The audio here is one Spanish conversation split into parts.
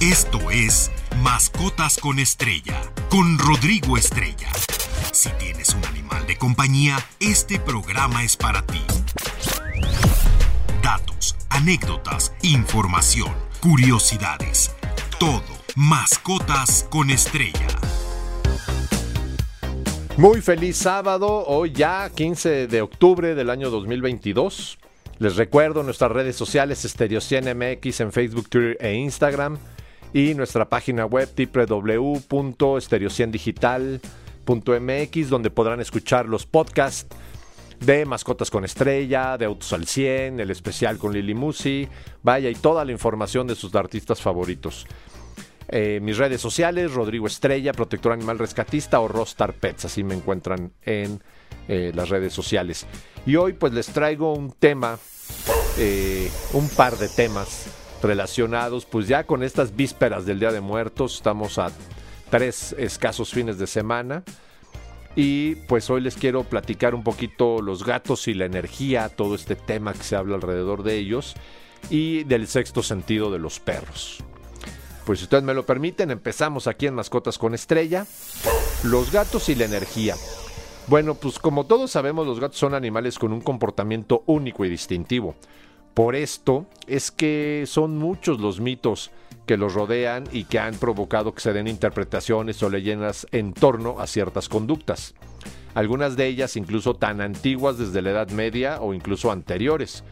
Esto es Mascotas con Estrella, con Rodrigo Estrella. Si tienes un animal de compañía, este programa es para ti. Datos, anécdotas, información, curiosidades. Todo. Mascotas con Estrella. Muy feliz sábado, hoy ya 15 de octubre del año 2022. Les recuerdo nuestras redes sociales Estereo MX en Facebook, Twitter e Instagram y nuestra página web www.estereociendigital.mx donde podrán escuchar los podcasts de Mascotas con Estrella, de Autos al 100, el especial con Lili Musi, vaya y toda la información de sus artistas favoritos. Eh, mis redes sociales, Rodrigo Estrella, Protector Animal Rescatista o Rostar Pets, así me encuentran en eh, las redes sociales. Y hoy pues les traigo un tema, eh, un par de temas relacionados, pues ya con estas vísperas del Día de Muertos, estamos a tres escasos fines de semana. Y pues hoy les quiero platicar un poquito los gatos y la energía, todo este tema que se habla alrededor de ellos y del sexto sentido de los perros. Pues si ustedes me lo permiten, empezamos aquí en Mascotas con Estrella. Los gatos y la energía. Bueno, pues como todos sabemos, los gatos son animales con un comportamiento único y distintivo. Por esto es que son muchos los mitos que los rodean y que han provocado que se den interpretaciones o leyendas en torno a ciertas conductas. Algunas de ellas incluso tan antiguas desde la Edad Media o incluso anteriores.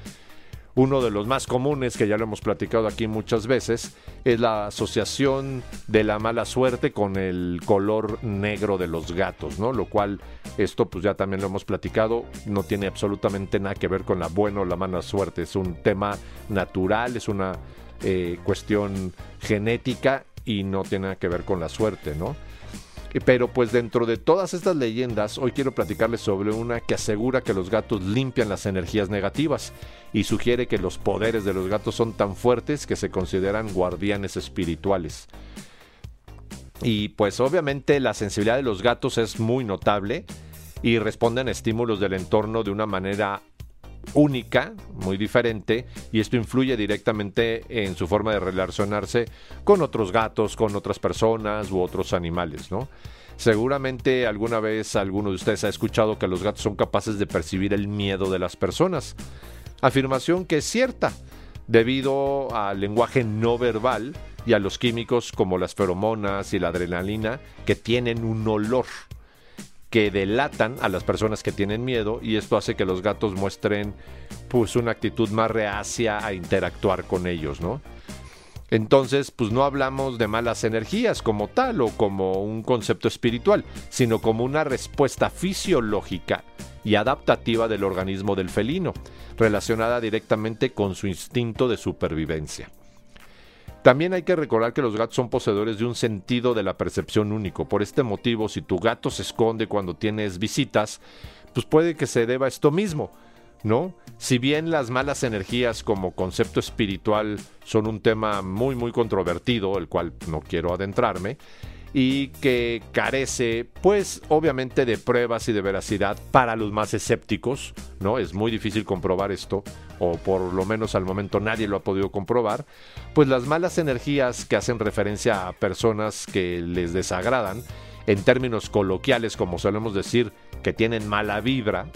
Uno de los más comunes, que ya lo hemos platicado aquí muchas veces, es la asociación de la mala suerte con el color negro de los gatos, ¿no? Lo cual, esto pues ya también lo hemos platicado, no tiene absolutamente nada que ver con la buena o la mala suerte, es un tema natural, es una eh, cuestión genética y no tiene nada que ver con la suerte, ¿no? Pero pues dentro de todas estas leyendas, hoy quiero platicarles sobre una que asegura que los gatos limpian las energías negativas y sugiere que los poderes de los gatos son tan fuertes que se consideran guardianes espirituales. Y pues obviamente la sensibilidad de los gatos es muy notable y responden a estímulos del entorno de una manera única, muy diferente, y esto influye directamente en su forma de relacionarse con otros gatos, con otras personas u otros animales, ¿no? Seguramente alguna vez alguno de ustedes ha escuchado que los gatos son capaces de percibir el miedo de las personas. Afirmación que es cierta, debido al lenguaje no verbal y a los químicos como las feromonas y la adrenalina que tienen un olor que delatan a las personas que tienen miedo y esto hace que los gatos muestren pues una actitud más reacia a interactuar con ellos, ¿no? Entonces, pues no hablamos de malas energías como tal o como un concepto espiritual, sino como una respuesta fisiológica y adaptativa del organismo del felino, relacionada directamente con su instinto de supervivencia. También hay que recordar que los gatos son poseedores de un sentido de la percepción único. Por este motivo, si tu gato se esconde cuando tienes visitas, pues puede que se deba a esto mismo, ¿no? Si bien las malas energías como concepto espiritual son un tema muy muy controvertido, el cual no quiero adentrarme, y que carece, pues obviamente de pruebas y de veracidad para los más escépticos, ¿no? Es muy difícil comprobar esto, o por lo menos al momento nadie lo ha podido comprobar, pues las malas energías que hacen referencia a personas que les desagradan, en términos coloquiales, como solemos decir, que tienen mala vibra,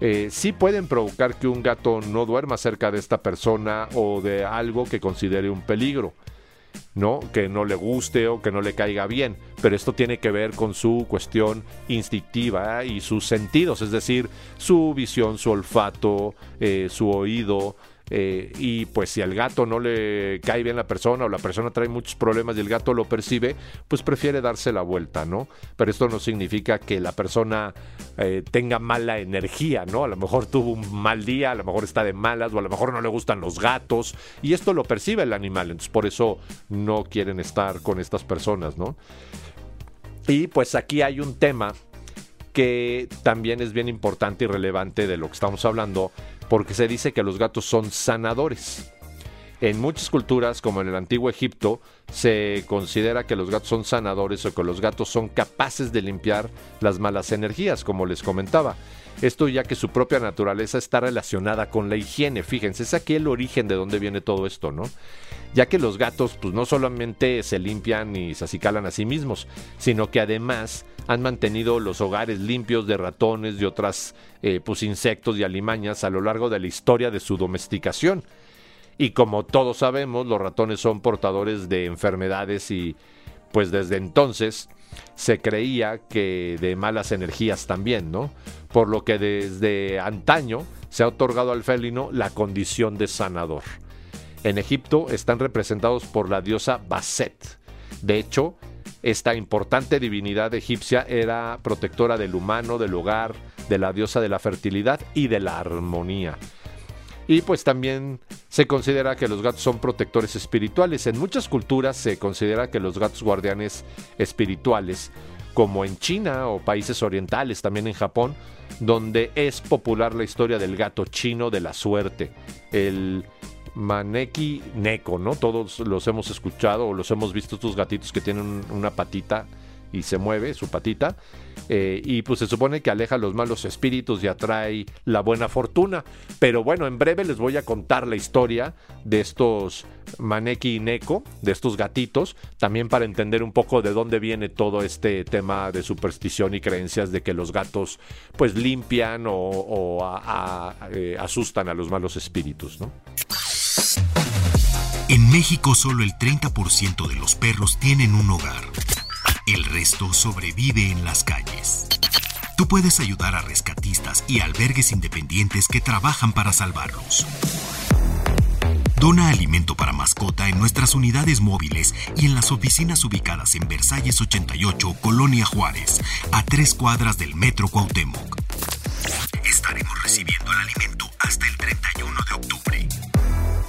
eh, sí pueden provocar que un gato no duerma cerca de esta persona o de algo que considere un peligro. ¿No? Que no le guste o que no le caiga bien, pero esto tiene que ver con su cuestión instintiva y sus sentidos, es decir, su visión, su olfato, eh, su oído, eh, y pues si al gato no le cae bien la persona o la persona trae muchos problemas y el gato lo percibe, pues prefiere darse la vuelta, ¿no? Pero esto no significa que la persona eh, tenga mala energía, ¿no? A lo mejor tuvo un mal día, a lo mejor está de malas o a lo mejor no le gustan los gatos y esto lo percibe el animal, entonces por eso no quieren estar con estas personas, ¿no? Y pues aquí hay un tema que también es bien importante y relevante de lo que estamos hablando, porque se dice que los gatos son sanadores. En muchas culturas, como en el antiguo Egipto, se considera que los gatos son sanadores o que los gatos son capaces de limpiar las malas energías, como les comentaba. Esto ya que su propia naturaleza está relacionada con la higiene. Fíjense, es aquí el origen de dónde viene todo esto, ¿no? Ya que los gatos, pues no solamente se limpian y se acicalan a sí mismos, sino que además han mantenido los hogares limpios de ratones y otras eh, pues, insectos y alimañas a lo largo de la historia de su domesticación. Y como todos sabemos, los ratones son portadores de enfermedades y pues desde entonces se creía que de malas energías también, ¿no? Por lo que desde antaño se ha otorgado al felino la condición de sanador. En Egipto están representados por la diosa Baset. De hecho, esta importante divinidad egipcia era protectora del humano, del hogar, de la diosa de la fertilidad y de la armonía. Y pues también se considera que los gatos son protectores espirituales. En muchas culturas se considera que los gatos guardianes espirituales, como en China o países orientales, también en Japón, donde es popular la historia del gato chino de la suerte, el Maneki Neko, ¿no? Todos los hemos escuchado o los hemos visto estos gatitos que tienen una patita y se mueve su patita. Eh, y pues se supone que aleja los malos espíritus y atrae la buena fortuna. Pero bueno, en breve les voy a contar la historia de estos Maneki y Neko, de estos gatitos, también para entender un poco de dónde viene todo este tema de superstición y creencias de que los gatos pues limpian o, eh, asustan a los malos espíritus, ¿no? En México solo el 30% de los perros tienen un hogar. El resto sobrevive en las calles. Tú puedes ayudar a rescatistas y albergues independientes que trabajan para salvarlos. Dona alimento para mascota en nuestras unidades móviles y en las oficinas ubicadas en Versalles 88, Colonia Juárez, a tres cuadras del Metro Cuauhtémoc. Estaremos recibiendo el alimento hasta el 31 de octubre.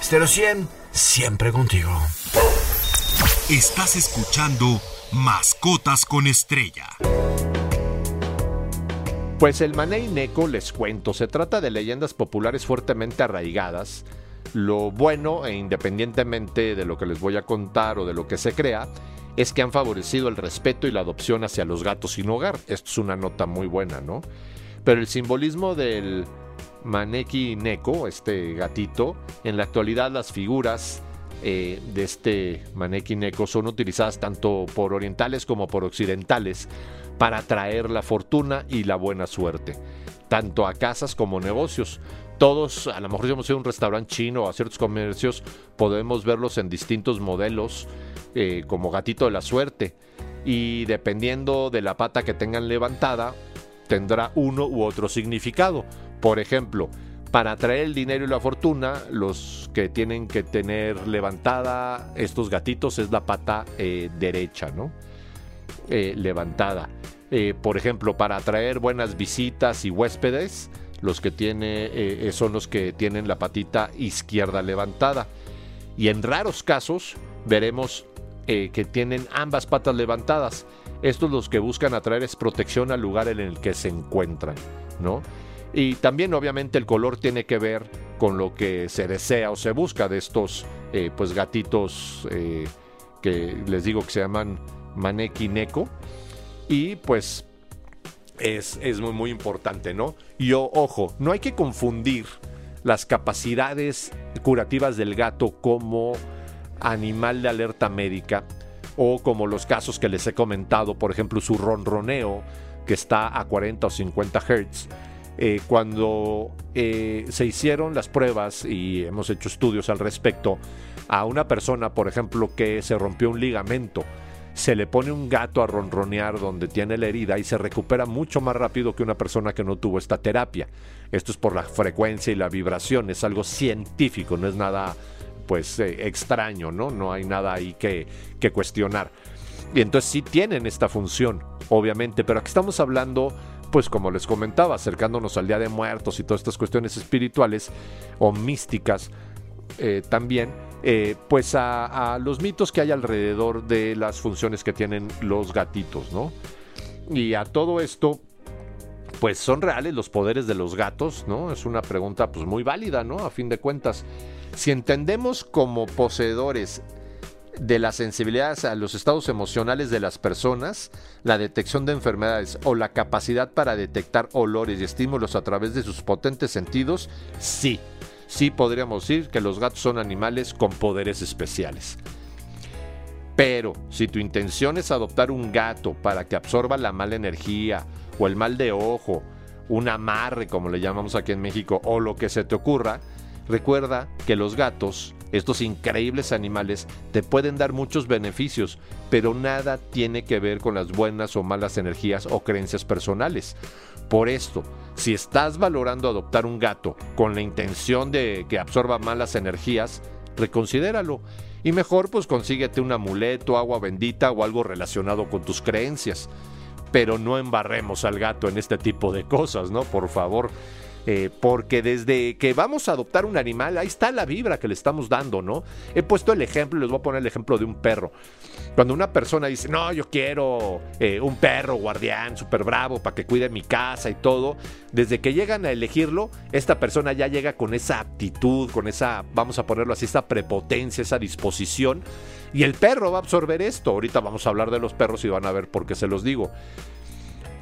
Estero 100, siempre contigo. Estás escuchando Mascotas con Estrella. Pues el Manei Neko, les cuento, se trata de leyendas populares fuertemente arraigadas. Lo bueno, e independientemente de lo que les voy a contar o de lo que se crea, es que han favorecido el respeto y la adopción hacia los gatos sin hogar. Esto es una nota muy buena, ¿no? Pero el simbolismo del Maneki Neko, este gatito, en la actualidad las figuras eh, de este Maneki Neko son utilizadas tanto por orientales como por occidentales para traer la fortuna y la buena suerte, tanto a casas como negocios. Todos, a lo mejor si vamos a un restaurante chino o a ciertos comercios, podemos verlos en distintos modelos, eh, como gatito de la suerte. Y dependiendo de la pata que tengan levantada, tendrá uno u otro significado. Por ejemplo, para atraer el dinero y la fortuna, los que tienen que tener levantada estos gatitos es la pata eh, derecha, ¿no? Eh, levantada. Eh, por ejemplo, para atraer buenas visitas y huéspedes, los que son los que tienen la patita izquierda levantada. Y en raros casos veremos que tienen ambas patas levantadas. Estos los que buscan atraer es protección al lugar en el que se encuentran, ¿no? Y también obviamente el color tiene que ver con lo que se desea o se busca de estos eh, pues gatitos eh, que les digo que se llaman Maneki Neko. Y pues es, es, muy muy importante, ¿no? Y ojo, no hay que confundir las capacidades curativas del gato como animal de alerta médica o como los casos que les he comentado, por ejemplo, su ronroneo que está a 40 o 50 Hz eh, cuando eh, se hicieron las pruebas y hemos hecho estudios al respecto, a una persona, por ejemplo, que se rompió un ligamento, se le pone un gato a ronronear donde tiene la herida y se recupera mucho más rápido que una persona que no tuvo esta terapia. Esto es por la frecuencia y la vibración, es algo científico, no es nada pues eh, extraño, ¿no? No hay nada ahí que, que cuestionar. Y entonces sí tienen esta función, obviamente, pero aquí estamos hablando pues como les comentaba, acercándonos al Día de Muertos y todas estas cuestiones espirituales o místicas eh, también, eh, pues a, los mitos que hay alrededor de las funciones que tienen los gatitos, ¿no? Y a todo esto, pues son reales los poderes de los gatos, ¿no? Es una pregunta pues muy válida, ¿no? A fin de cuentas, si entendemos como poseedores de la sensibilidad a los estados emocionales de las personas, la detección de enfermedades o la capacidad para detectar olores y estímulos a través de sus potentes sentidos, sí, sí podríamos decir que los gatos son animales con poderes especiales. Pero si tu intención es adoptar un gato para que absorba la mala energía o el mal de ojo, un amarre como le llamamos aquí en México o lo que se te ocurra, recuerda que los gatos, estos increíbles animales, te pueden dar muchos beneficios, pero nada tiene que ver con las buenas o malas energías o creencias personales. Por esto, si estás valorando adoptar un gato con la intención de que absorba malas energías, reconsidéralo y mejor pues consíguete un amuleto, agua bendita o algo relacionado con tus creencias. Pero no embarremos al gato en este tipo de cosas, ¿no? Por favor. Eh, porque desde que vamos a adoptar un animal, ahí está la vibra que le estamos dando, ¿no? He puesto el ejemplo, les voy a poner el ejemplo de un perro. Cuando una persona dice, no, yo quiero eh, un perro guardián súper bravo para que cuide mi casa y todo, desde que llegan a elegirlo, esta persona ya llega con esa aptitud, con esa, vamos a ponerlo así, esa prepotencia, esa disposición. Y el perro va a absorber esto. Ahorita vamos a hablar de los perros y van a ver por qué se los digo.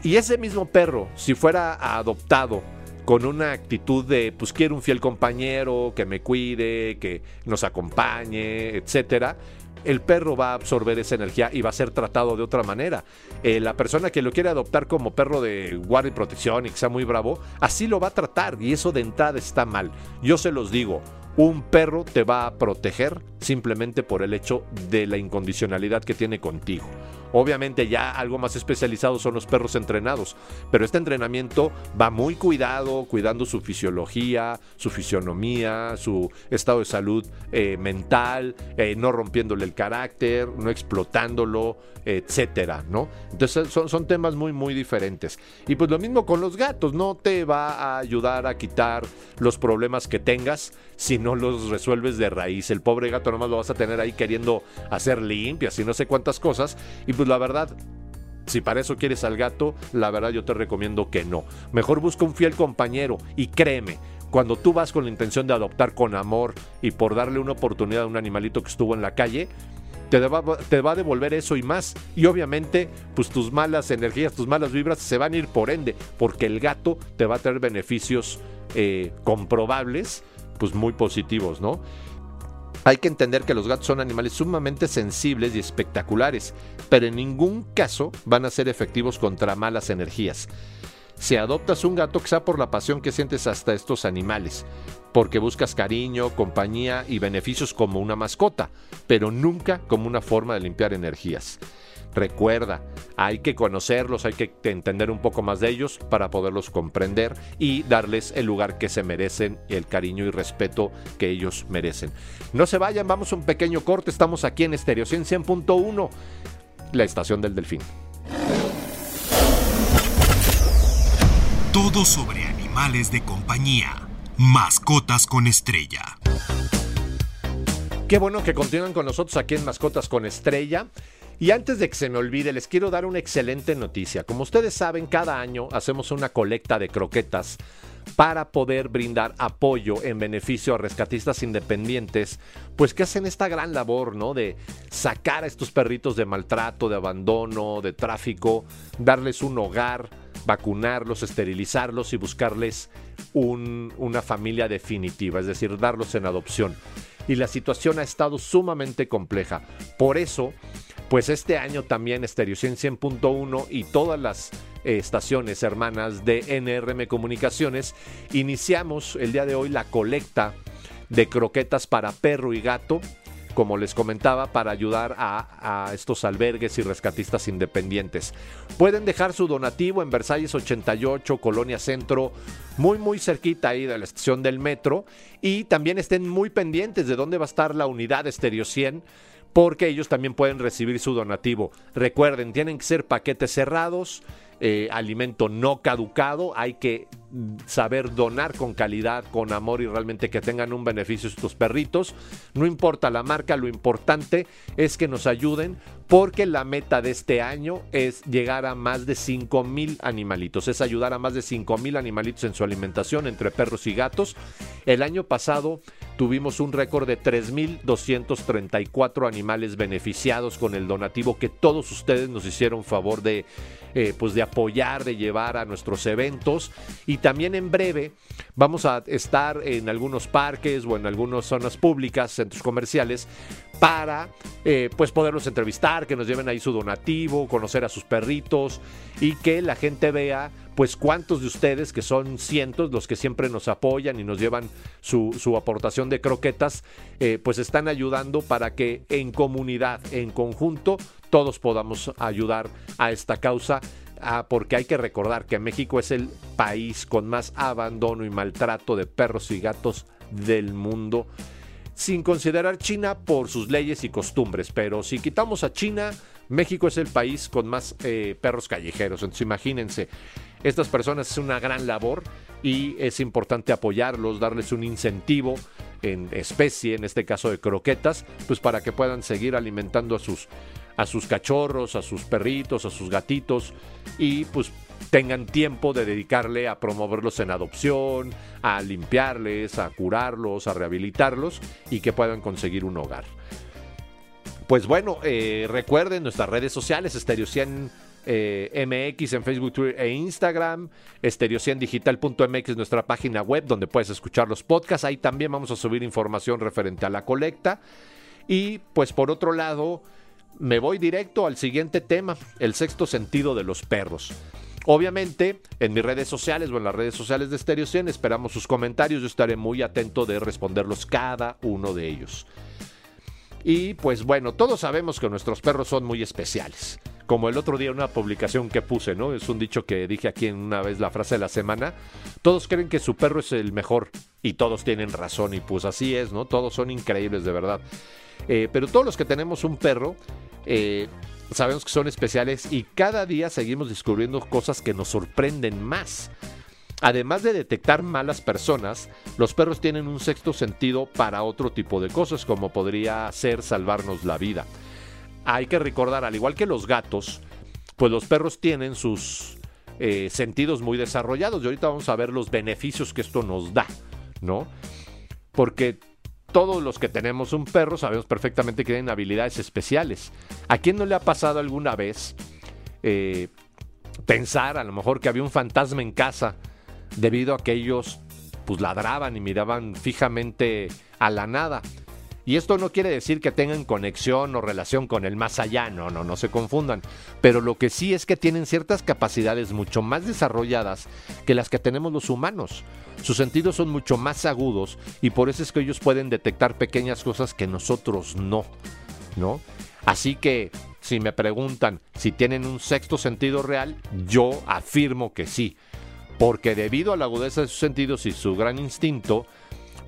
Y ese mismo perro, si fuera adoptado con una actitud de, pues quiero un fiel compañero, que me cuide, que nos acompañe, etcétera, el perro va a absorber esa energía y va a ser tratado de otra manera. Eh, la persona que lo quiere adoptar como perro de guardia y protección y que sea muy bravo, así lo va a tratar y eso de entrada está mal. Yo se los digo, un perro te va a proteger simplemente por el hecho de la incondicionalidad que tiene contigo. Obviamente ya algo más especializado son los perros entrenados, pero este entrenamiento va muy cuidado, cuidando su fisiología, su fisionomía, su estado de salud eh, mental, eh, no rompiéndole el carácter, no explotándolo, etcétera, ¿no? Entonces son, son temas muy, muy diferentes. Y pues lo mismo con los gatos, no te va a ayudar a quitar los problemas que tengas si no los resuelves de raíz. El pobre gato nomás lo vas a tener ahí queriendo hacer limpias y no sé cuántas cosas. Pues la verdad, si para eso quieres al gato, la verdad yo te recomiendo que no. Mejor busca un fiel compañero y créeme, cuando tú vas con la intención de adoptar con amor y por darle una oportunidad a un animalito que estuvo en la calle, te va, te va, a devolver eso y más. Y obviamente, pues tus malas energías, tus malas vibras se van a ir por ende, porque el gato te va a tener beneficios eh, comprobables, pues muy positivos, ¿no? Hay que entender que los gatos son animales sumamente sensibles y espectaculares, pero en ningún caso van a ser efectivos contra malas energías. Si adoptas un gato, sea por la pasión que sientes hasta estos animales, porque buscas cariño, compañía y beneficios como una mascota, pero nunca como una forma de limpiar energías. Recuerda, hay que conocerlos, hay que entender un poco más de ellos para poderlos comprender y darles el lugar que se merecen, el cariño y respeto que ellos merecen. No se vayan, vamos a un pequeño corte, estamos aquí en Estereo 100.1, la estación del Delfín. Todo sobre animales de compañía, mascotas con estrella. Qué bueno que continúan con nosotros aquí en Mascotas con Estrella. Y antes de que se me olvide, les quiero dar una excelente noticia. Como ustedes saben, cada año hacemos una colecta de croquetas para poder brindar apoyo en beneficio a rescatistas independientes, pues que hacen esta gran labor, ¿no? De sacar a estos perritos de maltrato, de abandono, de tráfico, darles un hogar, vacunarlos, esterilizarlos y buscarles una familia definitiva, es decir, darlos en adopción. Y la situación ha estado sumamente compleja. Por eso pues este año también Stereo 100.1 y todas las eh, estaciones hermanas de NRM Comunicaciones iniciamos el día de hoy la colecta de croquetas para perro y gato como les comentaba, para ayudar a, estos albergues y rescatistas independientes. Pueden dejar su donativo en Versalles 88, Colonia Centro, muy muy cerquita ahí de la estación del metro. Y también estén muy pendientes de dónde va a estar la unidad Estéreo 100 porque ellos también pueden recibir su donativo. Recuerden, tienen que ser paquetes cerrados, eh, alimento no caducado, hay que saber donar con calidad, con amor y realmente que tengan un beneficio estos perritos. No importa la marca, lo importante es que nos ayuden porque la meta de este año es llegar a más de 5 mil animalitos, es ayudar a más de 5 mil animalitos en su alimentación entre perros y gatos. El año pasado tuvimos un récord de 3.234 animales beneficiados con el donativo que todos ustedes nos hicieron favor de eh, pues de apoyar, de llevar a nuestros eventos. Y también en breve vamos a estar en algunos parques o en algunas zonas públicas, centros comerciales, para eh, pues poderlos entrevistar, que nos lleven ahí su donativo, conocer a sus perritos y que la gente vea pues cuántos de ustedes, que son cientos, los que siempre nos apoyan y nos llevan su, aportación de croquetas, eh, pues están ayudando para que en comunidad, en conjunto, todos podamos ayudar a esta causa. Ah, porque hay que recordar que México es el país con más abandono y maltrato de perros y gatos del mundo sin considerar China por sus leyes y costumbres. Pero si quitamos a China, México es el país con más eh, perros callejeros. Entonces imagínense, estas personas es una gran labor y es importante apoyarlos, darles un incentivo en especie, en este caso de croquetas, pues para que puedan seguir alimentando a sus, a sus cachorros, a sus perritos, a sus gatitos y pues tengan tiempo de dedicarle a promoverlos en adopción, a limpiarles, a curarlos, a rehabilitarlos y que puedan conseguir un hogar. Pues bueno, eh, recuerden nuestras redes sociales, Stereo 100 eh, en Facebook, Twitter e Instagram. Estereociendigital.mx es nuestra página web donde puedes escuchar los podcasts. Ahí también vamos a subir información referente a la colecta. Y pues por otro lado, me voy directo al siguiente tema, el sexto sentido de los perros. Obviamente, en mis redes sociales o en las redes sociales de Stereo 100 esperamos sus comentarios. Yo estaré muy atento de responderlos cada uno de ellos. Y pues bueno, todos sabemos que nuestros perros son muy especiales como el otro día una publicación que puse, ¿no? Es un dicho que dije aquí en una vez la frase de la semana. Todos creen que su perro es el mejor y todos tienen razón y pues así es, ¿no? Todos son increíbles de verdad. Eh, pero todos los que tenemos un perro eh, sabemos que son especiales y cada día seguimos descubriendo cosas que nos sorprenden más. Además de detectar malas personas, los perros tienen un sexto sentido para otro tipo de cosas, como podría ser salvarnos la vida hay que recordar, al igual que los gatos, pues los perros tienen sus eh, sentidos muy desarrollados. Y ahorita vamos a ver los beneficios que esto nos da, ¿no? Porque todos los que tenemos un perro sabemos perfectamente que tienen habilidades especiales. ¿A quién no le ha pasado alguna vez eh, pensar a lo mejor que había un fantasma en casa debido a que ellos pues ladraban y miraban fijamente a la nada? Y esto no quiere decir que tengan conexión o relación con el más allá, no, no, no se confundan. Pero lo que sí es que tienen ciertas capacidades mucho más desarrolladas que las que tenemos los humanos. Sus sentidos son mucho más agudos y por eso es que ellos pueden detectar pequeñas cosas que nosotros no, ¿no? Así que si me preguntan si tienen un sexto sentido real, yo afirmo que sí. Porque debido a la agudeza de sus sentidos y su gran instinto,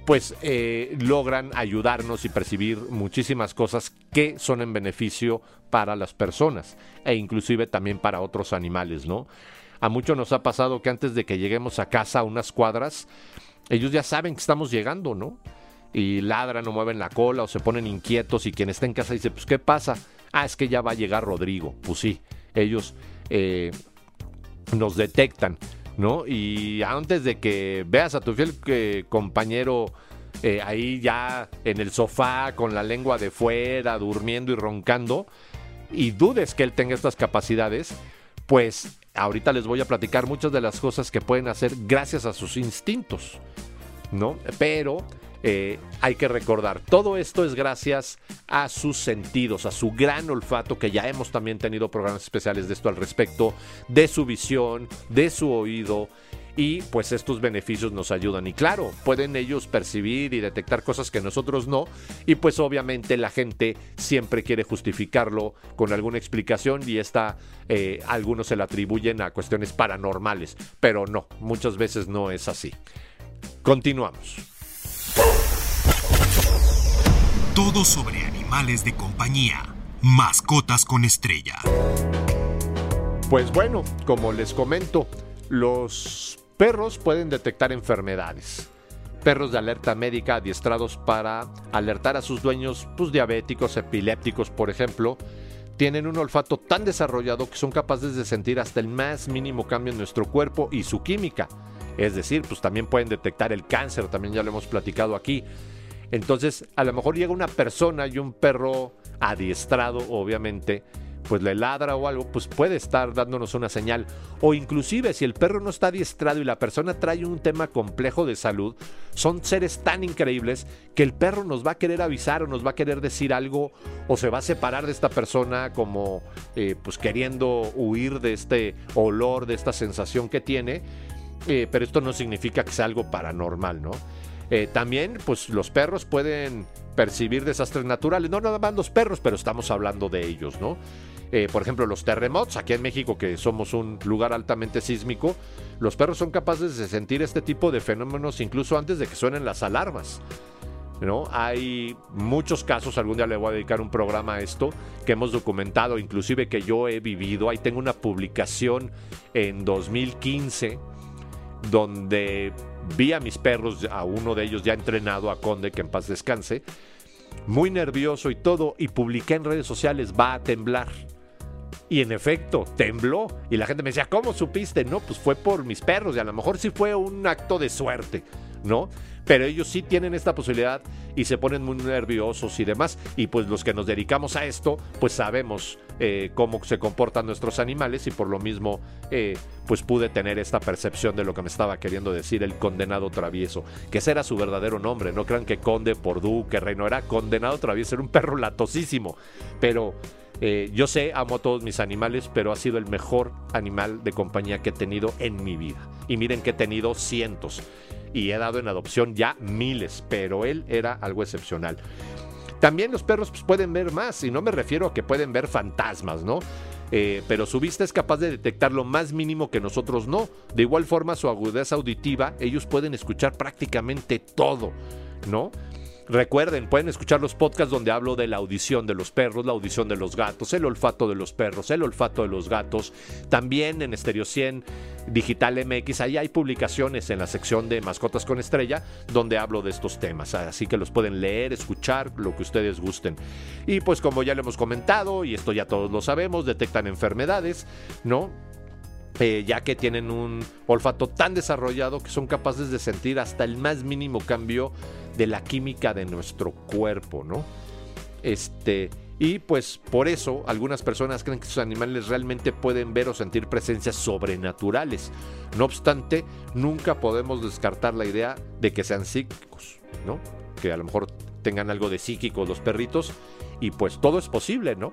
pues eh, logran ayudarnos y percibir muchísimas cosas que son en beneficio para las personas e inclusive también para otros animales, ¿no? A muchos nos ha pasado que antes de que lleguemos a casa a unas cuadras, ellos ya saben que estamos llegando, ¿no? Y ladran o mueven la cola o se ponen inquietos y quien está en casa dice, pues ¿qué pasa? Ah, es que ya va a llegar Rodrigo. Pues sí, ellos eh, nos detectan. ¿No? Y antes de que veas a tu fiel eh, compañero eh, ahí ya en el sofá con la lengua de fuera, durmiendo y roncando, y dudes que él tenga estas capacidades, pues ahorita les voy a platicar muchas de las cosas que pueden hacer gracias a sus instintos, ¿no? Pero eh, hay que recordar, todo esto es gracias a sus sentidos, a su gran olfato, que ya hemos también tenido programas especiales de esto al respecto, de su visión, de su oído. Y pues estos beneficios nos ayudan. Y claro, pueden ellos percibir y detectar cosas que nosotros no. Y pues obviamente la gente siempre quiere justificarlo con alguna explicación y esta eh, algunos se la atribuyen a cuestiones paranormales. Pero no, muchas veces no es así. Continuamos. Todo sobre animales de compañía. Mascotas con estrella. Pues bueno, como les comento, los perros pueden detectar enfermedades. Perros de alerta médica adiestrados para alertar a sus dueños, pues diabéticos, epilépticos, por ejemplo, tienen un olfato tan desarrollado que son capaces de sentir hasta el más mínimo cambio en nuestro cuerpo y su química. Es decir, pues también pueden detectar el cáncer, también ya lo hemos platicado aquí. Entonces, a lo mejor llega una persona y un perro adiestrado, obviamente, pues le ladra o algo, pues puede estar dándonos una señal. O inclusive si el perro no está adiestrado y la persona trae un tema complejo de salud, son seres tan increíbles que el perro nos va a querer avisar o nos va a querer decir algo o se va a separar de esta persona como eh, pues queriendo huir de este olor, de esta sensación que tiene. Eh, pero esto no significa que sea algo paranormal, ¿no? Eh, también, pues los perros pueden percibir desastres naturales, no nada más los perros, pero estamos hablando de ellos, ¿no? Eh, por ejemplo, los terremotos, aquí en México, que somos un lugar altamente sísmico, los perros son capaces de sentir este tipo de fenómenos incluso antes de que suenen las alarmas. ¿No? Hay muchos casos, algún día le voy a dedicar un programa a esto, que hemos documentado, inclusive que yo he vivido. Ahí tengo una publicación en 2015 donde vi a mis perros, a uno de ellos ya entrenado, a Conde, que en paz descanse, muy nervioso y todo, y publiqué en redes sociales, va a temblar. Y en efecto, tembló. Y la gente me decía, ¿cómo supiste? No, pues fue por mis perros. Y a lo mejor sí fue un acto de suerte, ¿no? Pero ellos sí tienen esta posibilidad y se ponen muy nerviosos y demás. Y pues los que nos dedicamos a esto, pues sabemos eh, cómo se comportan nuestros animales y por lo mismo, eh, pues pude tener esta percepción de lo que me estaba queriendo decir el condenado travieso. Que ese era su verdadero nombre. No crean que conde por duque, reino. Era condenado travieso. Era un perro latosísimo. Pero eh, yo sé, amo a todos mis animales, pero ha sido el mejor animal de compañía que he tenido en mi vida. Y miren que he tenido cientos y he dado en adopción ya miles, pero él era algo excepcional. También los perros pues, pueden ver más, y no me refiero a que pueden ver fantasmas, ¿no? Eh, pero su vista es capaz de detectar lo más mínimo que nosotros no. De igual forma, su agudeza auditiva, ellos pueden escuchar prácticamente todo, ¿no? Recuerden, pueden escuchar los podcasts donde hablo de la audición de los perros, la audición de los gatos, el olfato de los perros, el olfato de los gatos. También en Stereo 100 Digital MX, ahí hay publicaciones en la sección de Mascotas con Estrella donde hablo de estos temas. Así que los pueden leer, escuchar, lo que ustedes gusten. Y pues como ya lo hemos comentado, y esto ya todos lo sabemos, detectan enfermedades, ¿no? Eh, ya que tienen un olfato tan desarrollado que son capaces de sentir hasta el más mínimo cambio de la química de nuestro cuerpo, ¿no? Este, y pues por eso algunas personas creen que sus animales realmente pueden ver o sentir presencias sobrenaturales. No obstante, nunca podemos descartar la idea de que sean psíquicos, ¿no? Que a lo mejor tengan algo de psíquico los perritos y pues todo es posible, ¿no?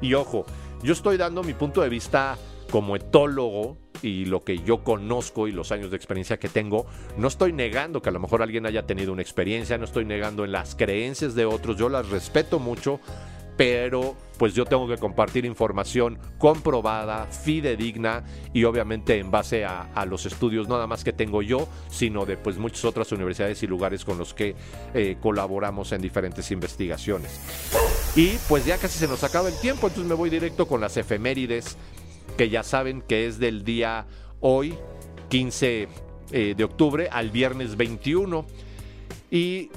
Y ojo, yo estoy dando mi punto de vista como etólogo y lo que yo conozco y los años de experiencia que tengo, no estoy negando que a lo mejor alguien haya tenido una experiencia, no estoy negando en las creencias de otros, yo las respeto mucho, pero pues yo tengo que compartir información comprobada, fidedigna y obviamente en base a, los estudios nada más que tengo yo, sino de pues muchas otras universidades y lugares con los que eh, colaboramos en diferentes investigaciones. Y pues ya casi se nos acaba el tiempo, entonces me voy directo con las efemérides que ya saben que es del día hoy, 15 eh, de octubre, al viernes 21. Y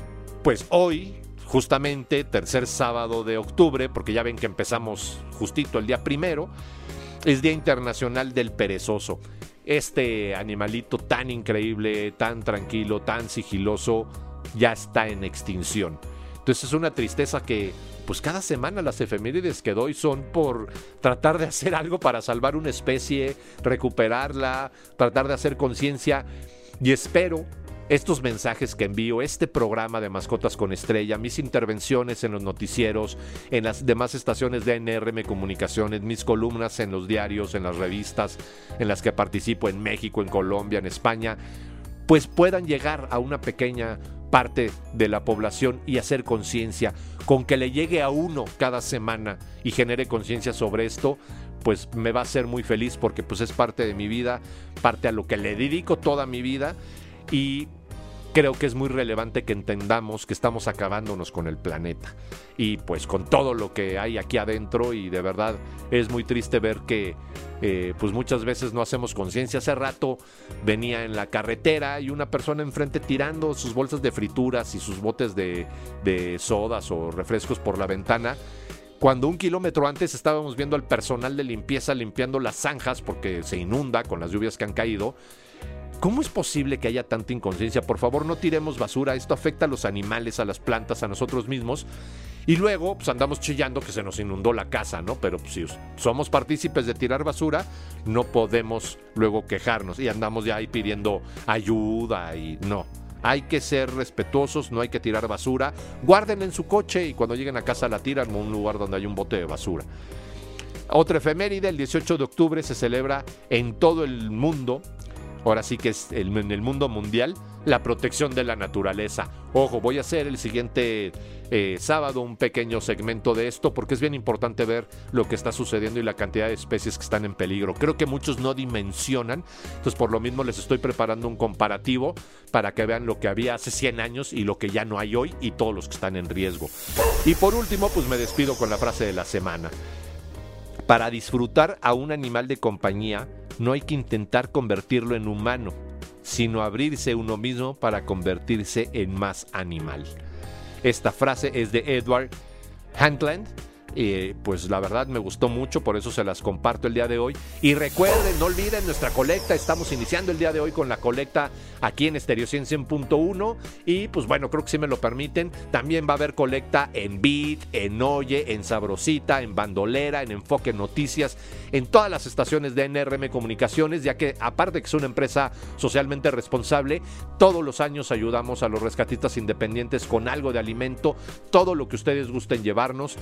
pues hoy, justamente, tercer sábado de octubre, porque ya ven que empezamos justito el día primero, es Día Internacional del Perezoso. Este animalito tan increíble, tan tranquilo, tan sigiloso, ya está en extinción. Entonces es una tristeza que pues cada semana las efemérides que doy son por tratar de hacer algo para salvar una especie, recuperarla, tratar de hacer conciencia. Y espero estos mensajes que envío, este programa de Mascotas con Estrella, mis intervenciones en los noticieros, en las demás estaciones de NRM Comunicaciones, mis columnas en los diarios, en las revistas en las que participo en México, en Colombia, en España, pues puedan llegar a una pequeña parte de la población y hacer conciencia. Con que le llegue a uno cada semana y genere conciencia sobre esto, pues me va a hacer muy feliz porque pues es parte de mi vida, parte a lo que le dedico toda mi vida y creo que es muy relevante que entendamos que estamos acabándonos con el planeta y pues con todo lo que hay aquí adentro y de verdad es muy triste ver que eh, pues muchas veces no hacemos conciencia. Hace rato venía en la carretera y una persona enfrente tirando sus bolsas de frituras y sus botes de, de sodas o refrescos por la ventana cuando un kilómetro antes estábamos viendo al personal de limpieza limpiando las zanjas porque se inunda con las lluvias que han caído. ¿Cómo es posible que haya tanta inconsciencia? Por favor, no tiremos basura. Esto afecta a los animales, a las plantas, a nosotros mismos. Y luego, pues andamos chillando que se nos inundó la casa, ¿no? Pero pues, si somos partícipes de tirar basura, no podemos luego quejarnos y andamos ya ahí pidiendo ayuda y no. Hay que ser respetuosos, no hay que tirar basura. Guarden en su coche y cuando lleguen a casa la tiran en un lugar donde hay un bote de basura. Otra efeméride, el 18 de octubre se celebra en todo el mundo, ahora sí que es en el mundo mundial, la protección de la naturaleza. Ojo, voy a hacer el siguiente eh, sábado un pequeño segmento de esto porque es bien importante ver lo que está sucediendo y la cantidad de especies que están en peligro. Creo que muchos no dimensionan, entonces por lo mismo les estoy preparando un comparativo para que vean lo que había hace 100 años y lo que ya no hay hoy y todos los que están en riesgo. Y por último, pues me despido con la frase de la semana. Para disfrutar a un animal de compañía, no hay que intentar convertirlo en humano sino abrirse uno mismo para convertirse en más animal. Esta frase es de Edward Handland pues la verdad me gustó mucho, por eso se las comparto el día de hoy. Y recuerden, no olviden nuestra colecta, estamos iniciando el día de hoy con la colecta aquí en Estereo 100.1 y pues bueno, creo que si me lo permiten, también va a haber colecta en Beat, en Oye, en Sabrosita, en Bandolera, en Enfoque Noticias, en todas las estaciones de NRM Comunicaciones, ya que aparte que es una empresa socialmente responsable, todos los años ayudamos a los rescatistas independientes con algo de alimento, todo lo que ustedes gusten llevarnos.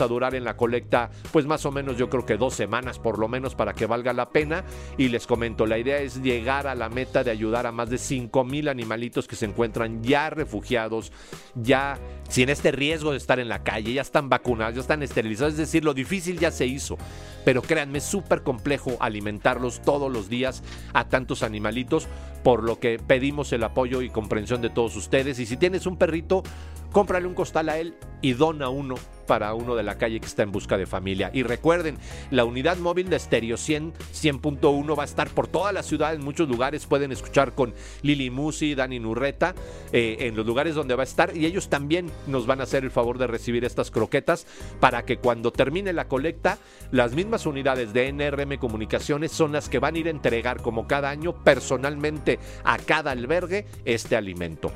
A durar en la colecta pues más o menos yo creo que dos semanas por lo menos para que valga la pena. Y les comento, la idea es llegar a la meta de ayudar a más de 5 mil animalitos que se encuentran ya refugiados, ya sin este riesgo de estar en la calle, ya están vacunados, ya están esterilizados, es decir, lo difícil ya se hizo, pero créanme, es súper complejo alimentarlos todos los días a tantos animalitos, por lo que pedimos el apoyo y comprensión de todos ustedes. Y si tienes un perrito, cómprale un costal a él y dona uno para uno de la calle que está en busca de familia. Y recuerden, la unidad móvil de Stereo 100, 100.1 va a estar por toda la ciudad, en muchos lugares pueden escuchar con Lili Musi, Dani Nurreta, eh, en los lugares donde va a estar y ellos también nos van a hacer el favor de recibir estas croquetas para que cuando termine la colecta, las mismas unidades de NRM Comunicaciones son las que van a ir a entregar como cada año personalmente a cada albergue este alimento.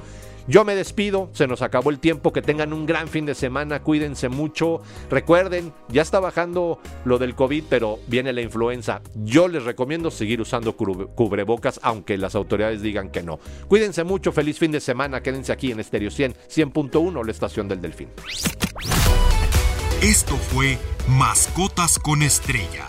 Yo me despido, se nos acabó el tiempo, que tengan un gran fin de semana, cuídense mucho. Recuerden, ya está bajando lo del COVID, pero viene la influenza. Yo les recomiendo seguir usando cubrebocas, aunque las autoridades digan que no. Cuídense mucho, feliz fin de semana, quédense aquí en Estéreo 100, 100.1, la estación del Delfín. Esto fue Mascotas con Estrella.